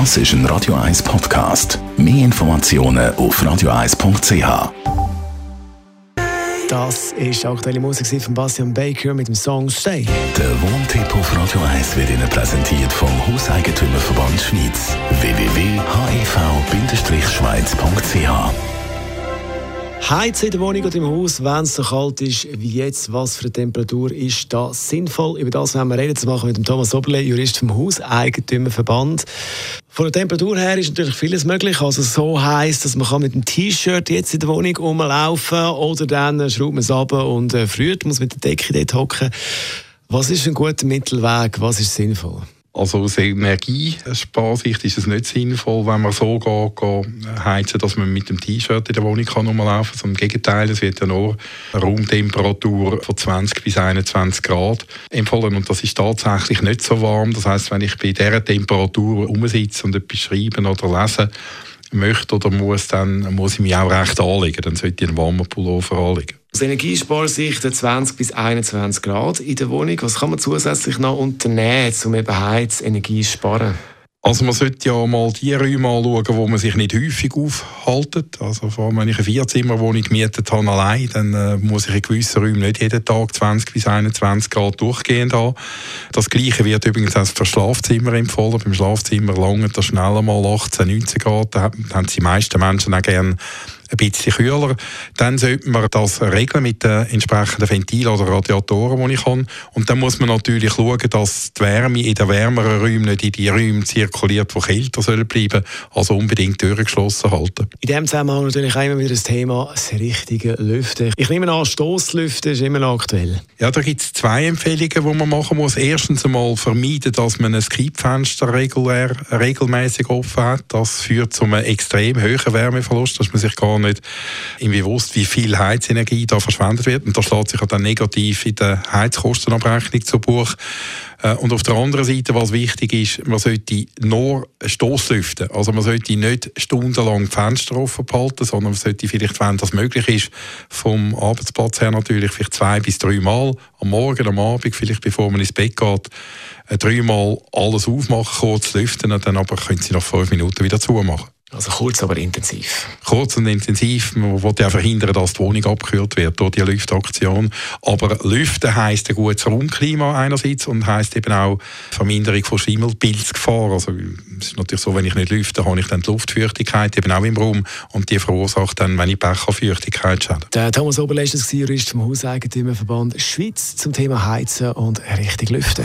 Das ist ein Radio 1 Podcast. Mehr Informationen auf radio1.ch. Das ist aktuelle Musik von Bastian Baker mit dem Song Stay. Der Wohntipp auf Radio 1 wird Ihnen präsentiert vom Hauseigentümerverband Schweiz. www.hev-schweiz.ch Heizen in der Wohnung oder im Haus, wenn es so kalt ist wie jetzt, was für eine Temperatur ist da sinnvoll? Über das werden wir reden zu machen mit dem Thomas Oberle, Jurist vom Hauseigentümerverband. Von der Temperatur her ist natürlich vieles möglich. Also so heiß, dass man mit dem T-Shirt jetzt in der Wohnung rumlaufen oder dann schraubt man es ab und äh, friert, muss mit der Decke dort hocken. Was ist ein guter Mittelweg? Was ist sinnvoll? Also aus Energiesparsicht ist es nicht sinnvoll, wenn man so geht, geht heizen, dass man mit dem T-Shirt in der Wohnung kann rumlaufen kann. Im Gegenteil, es wird ja nur eine Raumtemperatur von 20 bis 21 Grad empfohlen und das ist tatsächlich nicht so warm. Das heißt, wenn ich bei dieser Temperatur rumsitze und etwas schreiben oder lesen möchte oder muss, dann muss ich mich auch recht anlegen. Dann sollte ich einen warmen Pullover anlegen. Aus Energiesparsicht 20 bis 21 Grad in der Wohnung. Was kann man zusätzlich noch unternehmen, um eben Heizenergie zu sparen? Also man sollte ja mal die Räume anschauen, wo man sich nicht häufig aufhaltet. Also vor allem, wenn ich eine Vierzimmerwohnung gemietet habe allein, dann äh, muss ich in gewissen Räumen nicht jeden Tag 20 bis 21 Grad durchgehend haben. Das Gleiche wird übrigens auch für Schlafzimmer empfohlen. Beim Schlafzimmer lange das schneller mal 18, 19 Grad. Da haben die meisten Menschen auch gerne ein bisschen kühler. Dann sollte man das regeln mit den entsprechenden Ventilen oder Radiatoren, die ich habe. Und dann muss man natürlich schauen, dass die Wärme in den wärmeren Räumen nicht in die Räume zirkuliert, die kälter sollen bleiben. Also unbedingt Türen geschlossen halten. In diesem Zusammenhang natürlich auch immer wieder das Thema das richtige Lüften. Ich nehme an, Stoßlüften ist immer noch aktuell. Ja, da gibt es zwei Empfehlungen, die man machen muss. Erstens einmal vermeiden, dass man ein Kippfenster regulär, regelmäßig offen hat. Das führt zu einem extrem hohen Wärmeverlust, dass man sich gar nicht im bewusst, wie viel Heizenergie da verschwendet wird. Und das schlägt sich dann negativ in der Heizkostenabrechnung zu Buch. Äh, und auf der anderen Seite, was wichtig ist, man sollte nur Stoßlüften. Also man sollte nicht stundenlang die Fenster offen behalten, sondern man sollte vielleicht, wenn das möglich ist, vom Arbeitsplatz her natürlich vielleicht zwei bis drei Mal am Morgen, am Abend, vielleicht bevor man ins Bett geht, äh, dreimal alles aufmachen, kurz lüften und dann aber können Sie nach fünf Minuten wieder zumachen. Also kurz, aber intensiv. Kurz und intensiv. Man will ja verhindern, dass die Wohnung abgekühlt wird durch die Lüftaktion. Aber Lüften heisst ein gutes Raumklima einerseits und heisst eben auch Verminderung von Schimmelpilzgefahr. Also es ist natürlich so, wenn ich nicht lüfte, habe ich dann die Luftfeuchtigkeit eben auch im Raum und die verursacht dann, wenn ich Pech habe, Feuchtigkeitsschäden. Der Thomas Oberleist ist Jurist vom Hauseigentümerverband Schweiz zum Thema Heizen und richtig Lüften.